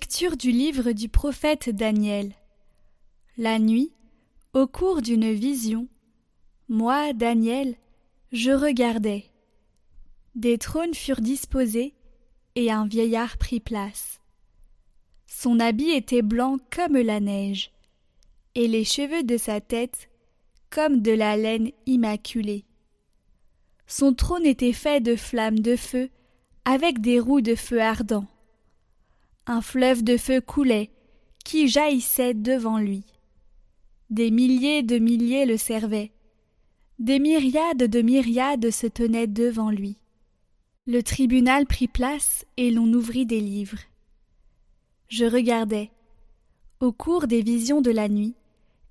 Lecture du livre du prophète Daniel. La nuit, au cours d'une vision, moi, Daniel, je regardais. Des trônes furent disposés, et un vieillard prit place. Son habit était blanc comme la neige, et les cheveux de sa tête comme de la laine immaculée. Son trône était fait de flammes de feu, avec des roues de feu ardent un fleuve de feu coulait, qui jaillissait devant lui. Des milliers de milliers le servaient. Des myriades de myriades se tenaient devant lui. Le tribunal prit place et l'on ouvrit des livres. Je regardais, au cours des visions de la nuit,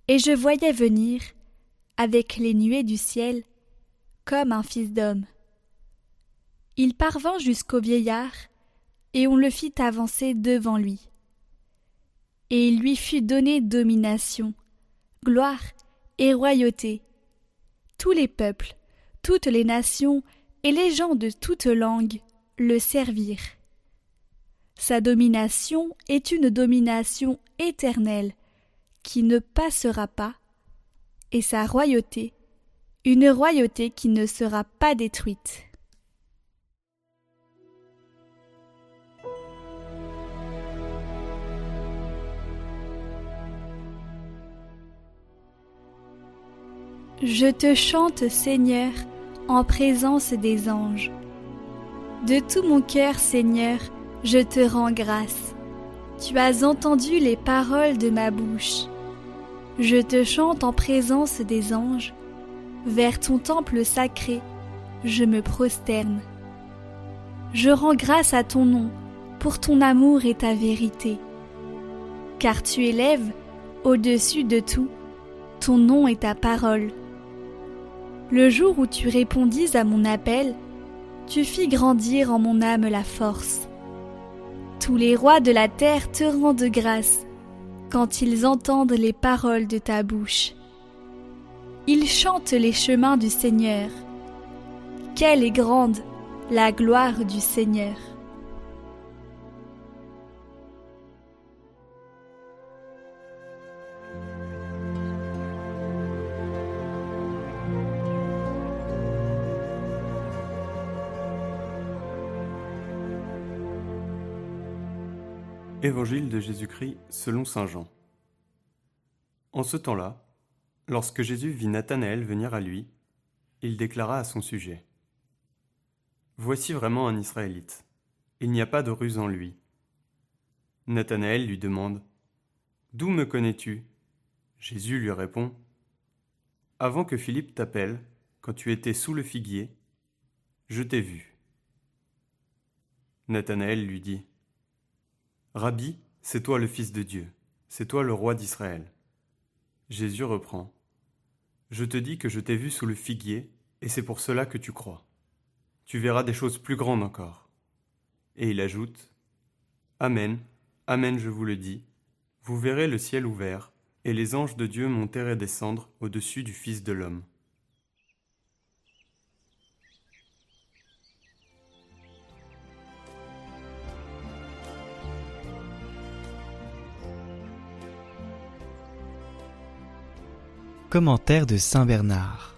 et je voyais venir, avec les nuées du ciel, comme un fils d'homme. Il parvint jusqu'au vieillard, et on le fit avancer devant lui. Et il lui fut donné domination, gloire et royauté. Tous les peuples, toutes les nations et les gens de toutes langues le servirent. Sa domination est une domination éternelle qui ne passera pas, et sa royauté une royauté qui ne sera pas détruite. Je te chante, Seigneur, en présence des anges. De tout mon cœur, Seigneur, je te rends grâce. Tu as entendu les paroles de ma bouche. Je te chante en présence des anges. Vers ton temple sacré, je me prosterne. Je rends grâce à ton nom pour ton amour et ta vérité. Car tu élèves, au-dessus de tout, ton nom et ta parole. Le jour où tu répondis à mon appel, tu fis grandir en mon âme la force. Tous les rois de la terre te rendent grâce quand ils entendent les paroles de ta bouche. Ils chantent les chemins du Seigneur. Quelle est grande la gloire du Seigneur. Évangile de Jésus-Christ selon Saint Jean. En ce temps-là, lorsque Jésus vit Nathanaël venir à lui, il déclara à son sujet Voici vraiment un Israélite. Il n'y a pas de ruse en lui. Nathanaël lui demande D'où me connais-tu? Jésus lui répond Avant que Philippe t'appelle, quand tu étais sous le figuier, je t'ai vu. Nathanaël lui dit Rabbi, c'est toi le Fils de Dieu, c'est toi le roi d'Israël. Jésus reprend. Je te dis que je t'ai vu sous le figuier, et c'est pour cela que tu crois. Tu verras des choses plus grandes encore. Et il ajoute. Amen, Amen je vous le dis, vous verrez le ciel ouvert, et les anges de Dieu monter et descendre au-dessus du Fils de l'homme. Commentaire de Saint Bernard.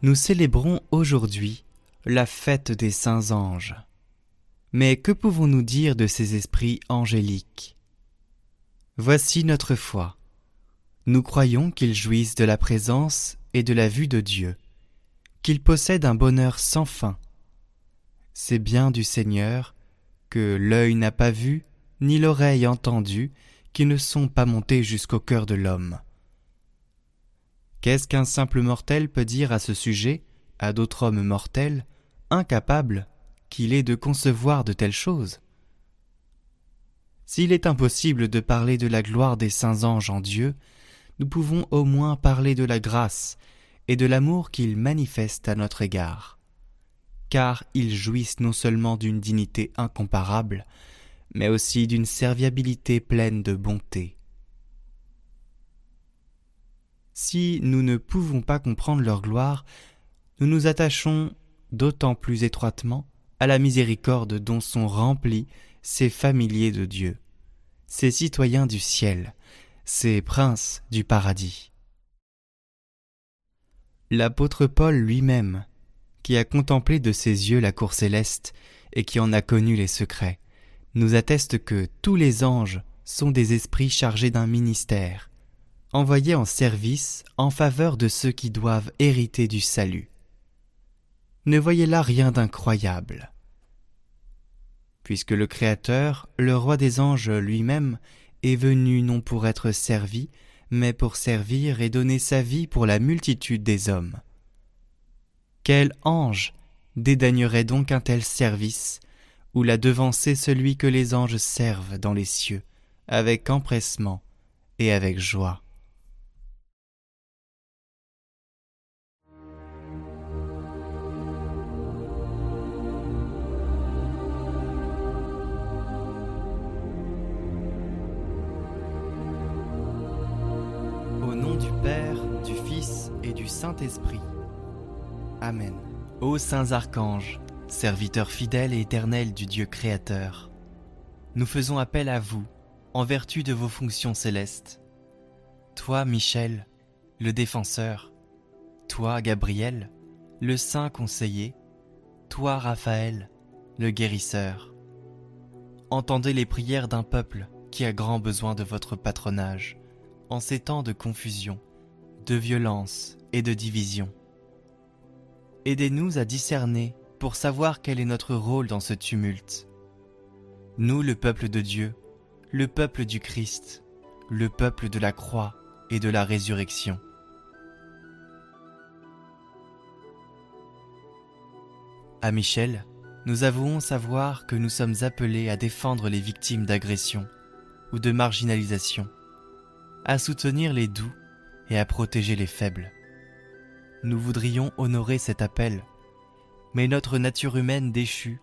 Nous célébrons aujourd'hui la fête des saints anges. Mais que pouvons-nous dire de ces esprits angéliques? Voici notre foi. Nous croyons qu'ils jouissent de la présence et de la vue de Dieu, qu'ils possèdent un bonheur sans fin. C'est bien du Seigneur que l'œil n'a pas vu, ni l'oreille entendu, qui ne sont pas montés jusqu'au cœur de l'homme. Qu'est-ce qu'un simple mortel peut dire à ce sujet, à d'autres hommes mortels, incapables qu'il est de concevoir de telles choses? S'il est impossible de parler de la gloire des saints anges en Dieu, nous pouvons au moins parler de la grâce et de l'amour qu'ils manifestent à notre égard. Car ils jouissent non seulement d'une dignité incomparable, mais aussi d'une serviabilité pleine de bonté. Si nous ne pouvons pas comprendre leur gloire, nous nous attachons d'autant plus étroitement à la miséricorde dont sont remplies ces familiers de Dieu, ces citoyens du ciel, ces princes du paradis. L'apôtre Paul lui-même, qui a contemplé de ses yeux la cour céleste et qui en a connu les secrets, nous atteste que tous les anges sont des esprits chargés d'un ministère, envoyés en service en faveur de ceux qui doivent hériter du salut. Ne voyez là rien d'incroyable. Puisque le Créateur, le roi des anges lui-même, est venu non pour être servi, mais pour servir et donner sa vie pour la multitude des hommes. Quel ange dédaignerait donc un tel service, ou la devancer celui que les anges servent dans les cieux, avec empressement et avec joie? Père, du Fils et du Saint-Esprit. Amen. Ô saints archanges, serviteurs fidèles et éternels du Dieu créateur, nous faisons appel à vous en vertu de vos fonctions célestes. Toi, Michel, le défenseur, toi, Gabriel, le saint conseiller, toi, Raphaël, le guérisseur. Entendez les prières d'un peuple qui a grand besoin de votre patronage en ces temps de confusion, de violence et de division. Aidez-nous à discerner pour savoir quel est notre rôle dans ce tumulte. Nous, le peuple de Dieu, le peuple du Christ, le peuple de la croix et de la résurrection. À Michel, nous avouons savoir que nous sommes appelés à défendre les victimes d'agression ou de marginalisation, à soutenir les doux et à protéger les faibles. Nous voudrions honorer cet appel, mais notre nature humaine déchue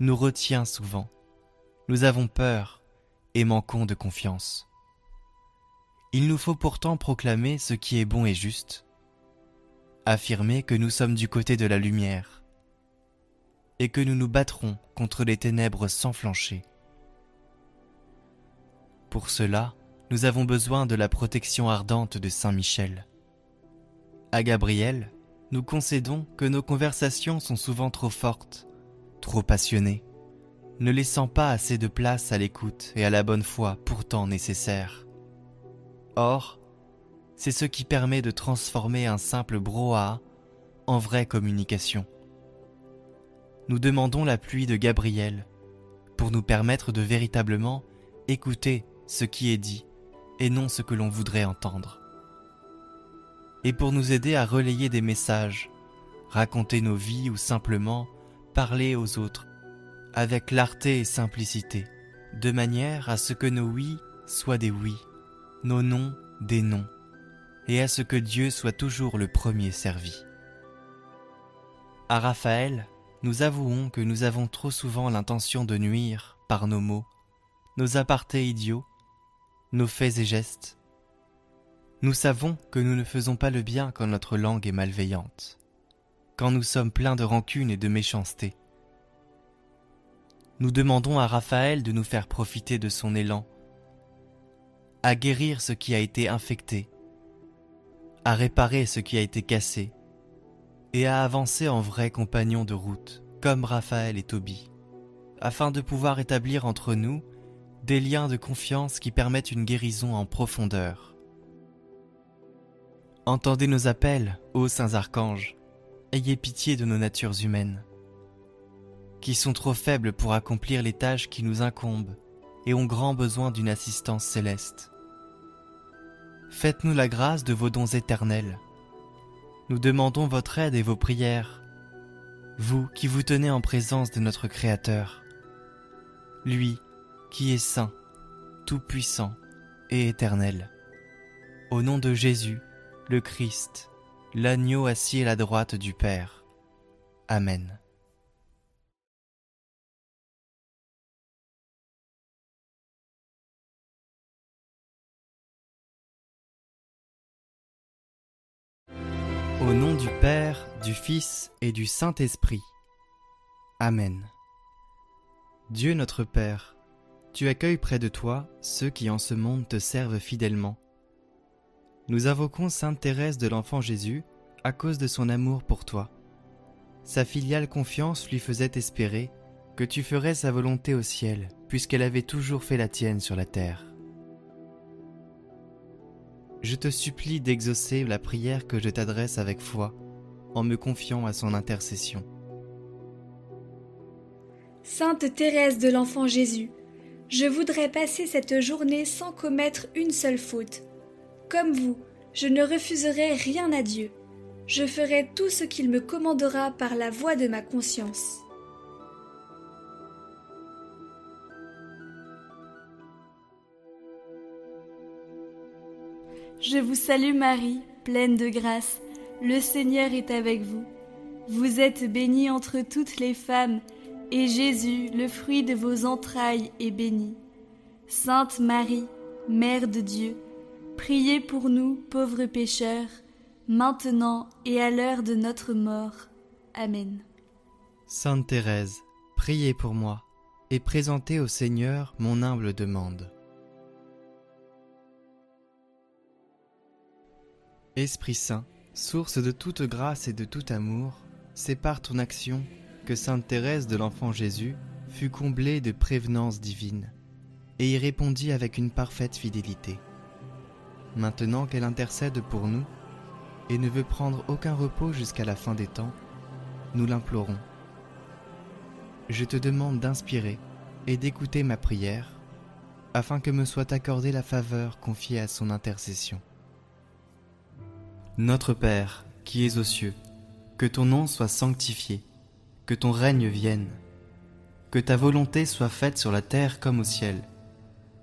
nous retient souvent. Nous avons peur et manquons de confiance. Il nous faut pourtant proclamer ce qui est bon et juste, affirmer que nous sommes du côté de la lumière, et que nous nous battrons contre les ténèbres sans flancher. Pour cela, nous avons besoin de la protection ardente de Saint Michel. À Gabriel, nous concédons que nos conversations sont souvent trop fortes, trop passionnées, ne laissant pas assez de place à l'écoute et à la bonne foi pourtant nécessaire. Or, c'est ce qui permet de transformer un simple brouhaha en vraie communication. Nous demandons la pluie de Gabriel pour nous permettre de véritablement écouter ce qui est dit et non ce que l'on voudrait entendre. Et pour nous aider à relayer des messages, raconter nos vies ou simplement parler aux autres avec clarté et simplicité, de manière à ce que nos oui soient des oui, nos non des non, et à ce que Dieu soit toujours le premier servi. À Raphaël, nous avouons que nous avons trop souvent l'intention de nuire par nos mots, nos apartés idiots, nos faits et gestes. Nous savons que nous ne faisons pas le bien quand notre langue est malveillante, quand nous sommes pleins de rancune et de méchanceté nous demandons à Raphaël de nous faire profiter de son élan, à guérir ce qui a été infecté, à réparer ce qui a été cassé, et à avancer en vrais compagnons de route, comme Raphaël et Toby, afin de pouvoir établir entre nous des liens de confiance qui permettent une guérison en profondeur. Entendez nos appels, ô saints archanges, ayez pitié de nos natures humaines qui sont trop faibles pour accomplir les tâches qui nous incombent et ont grand besoin d'une assistance céleste. Faites-nous la grâce de vos dons éternels. Nous demandons votre aide et vos prières, vous qui vous tenez en présence de notre Créateur, lui qui est saint, tout-puissant et éternel. Au nom de Jésus, le Christ, l'agneau assis à la droite du Père. Amen. Au nom du Père, du Fils et du Saint-Esprit. Amen. Dieu notre Père, Tu accueilles près de toi ceux qui en ce monde te servent fidèlement. Nous invoquons Sainte Thérèse de l'Enfant Jésus à cause de son amour pour toi. Sa filiale confiance lui faisait espérer que tu ferais sa volonté au ciel, puisqu'elle avait toujours fait la tienne sur la terre. Je te supplie d'exaucer la prière que je t'adresse avec foi, en me confiant à son intercession. Sainte Thérèse de l'Enfant Jésus, je voudrais passer cette journée sans commettre une seule faute. Comme vous, je ne refuserai rien à Dieu. Je ferai tout ce qu'il me commandera par la voix de ma conscience. Je vous salue Marie, pleine de grâce. Le Seigneur est avec vous. Vous êtes bénie entre toutes les femmes, et Jésus, le fruit de vos entrailles, est béni. Sainte Marie, Mère de Dieu, priez pour nous pauvres pécheurs, maintenant et à l'heure de notre mort. Amen. Sainte Thérèse, priez pour moi, et présentez au Seigneur mon humble demande. Esprit Saint, source de toute grâce et de tout amour, par ton action que Sainte Thérèse de l'Enfant Jésus fut comblée de prévenance divine et y répondit avec une parfaite fidélité. Maintenant qu'elle intercède pour nous et ne veut prendre aucun repos jusqu'à la fin des temps, nous l'implorons. Je te demande d'inspirer et d'écouter ma prière, afin que me soit accordée la faveur confiée à son intercession. Notre Père, qui es aux cieux, que ton nom soit sanctifié que ton règne vienne, que ta volonté soit faite sur la terre comme au ciel.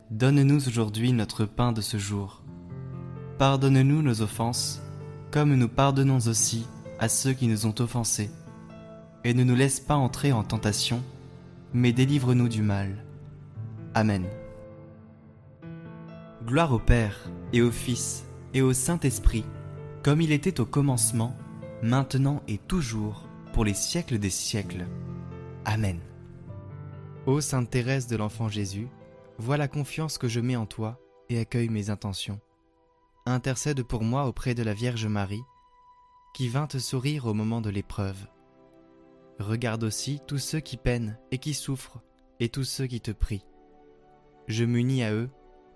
Donne-nous aujourd'hui notre pain de ce jour. Pardonne-nous nos offenses, comme nous pardonnons aussi à ceux qui nous ont offensés. Et ne nous laisse pas entrer en tentation, mais délivre-nous du mal. Amen. Gloire au Père, et au Fils, et au Saint-Esprit, comme il était au commencement, maintenant et toujours, pour les siècles des siècles. Amen. Ô Sainte Thérèse de l'Enfant Jésus, vois la confiance que je mets en toi et accueille mes intentions. Intercède pour moi auprès de la Vierge Marie, qui vint te sourire au moment de l'épreuve. Regarde aussi tous ceux qui peinent et qui souffrent, et tous ceux qui te prient. Je m'unis à eux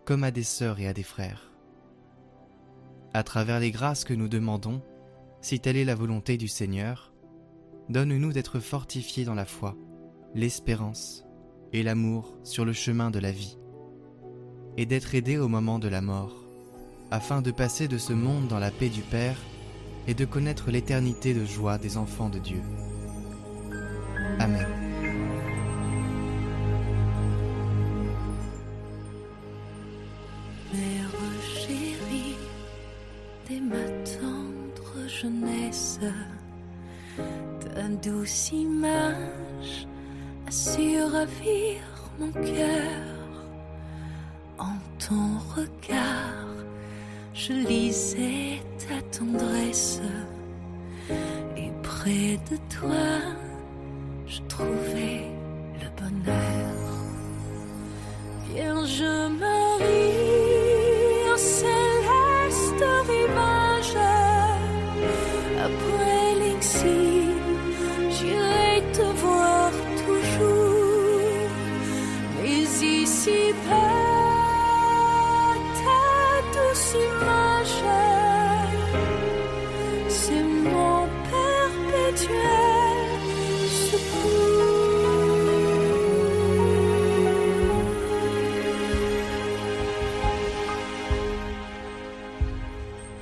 comme à des sœurs et à des frères. À travers les grâces que nous demandons, si telle est la volonté du Seigneur, donne-nous d'être fortifiés dans la foi, l'espérance et l'amour sur le chemin de la vie, et d'être aidés au moment de la mort, afin de passer de ce monde dans la paix du Père et de connaître l'éternité de joie des enfants de Dieu. Amen. Mère chérie, dès ma tendre jeunesse, douce image a su ravir mon cœur. En ton regard, je lisais ta tendresse. Et près de toi, je trouvais le bonheur. Vierge Marie,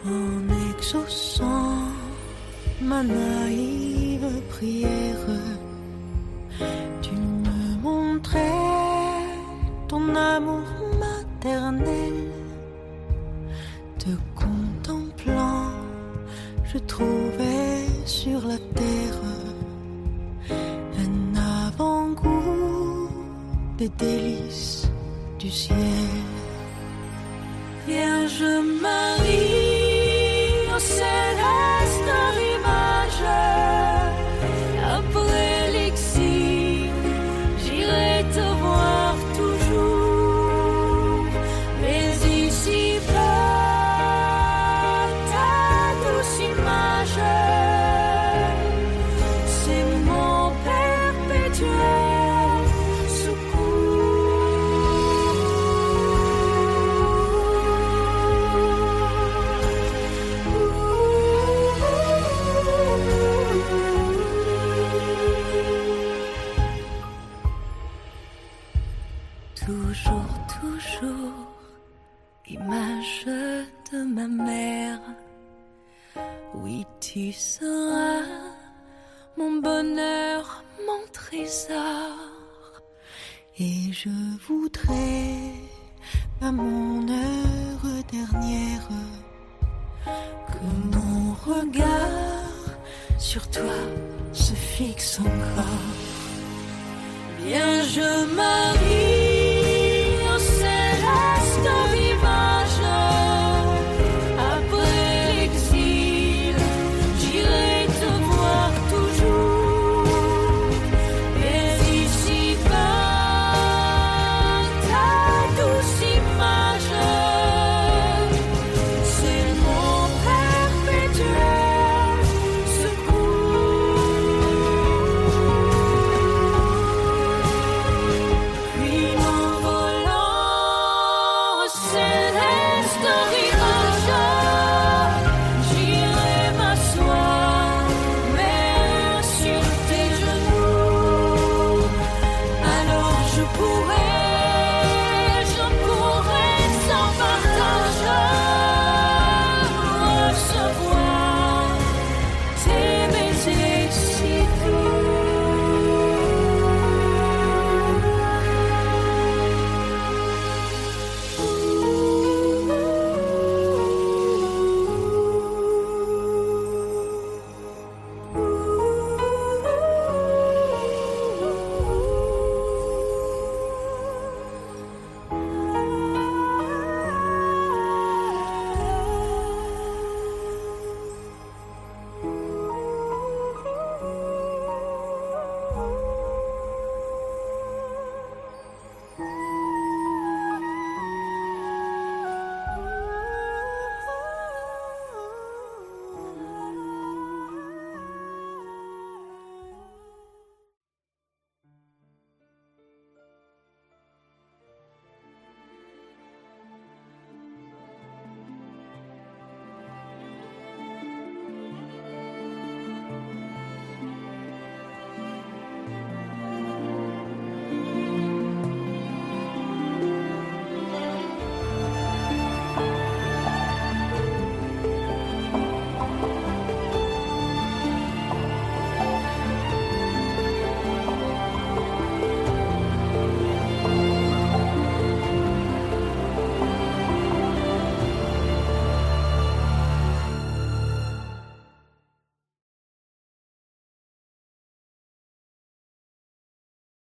En exaucant ma naïve prière, tu me montrais ton amour maternel. Te contemplant, je trouvais sur la terre un avant-goût des délices du ciel. Vierge Marie, toujours image de ma mère. Oui, tu seras mon bonheur, mon trésor. Et je voudrais, à mon heure dernière, que mon regard sur toi se fixe encore. Bien, je m'arrive.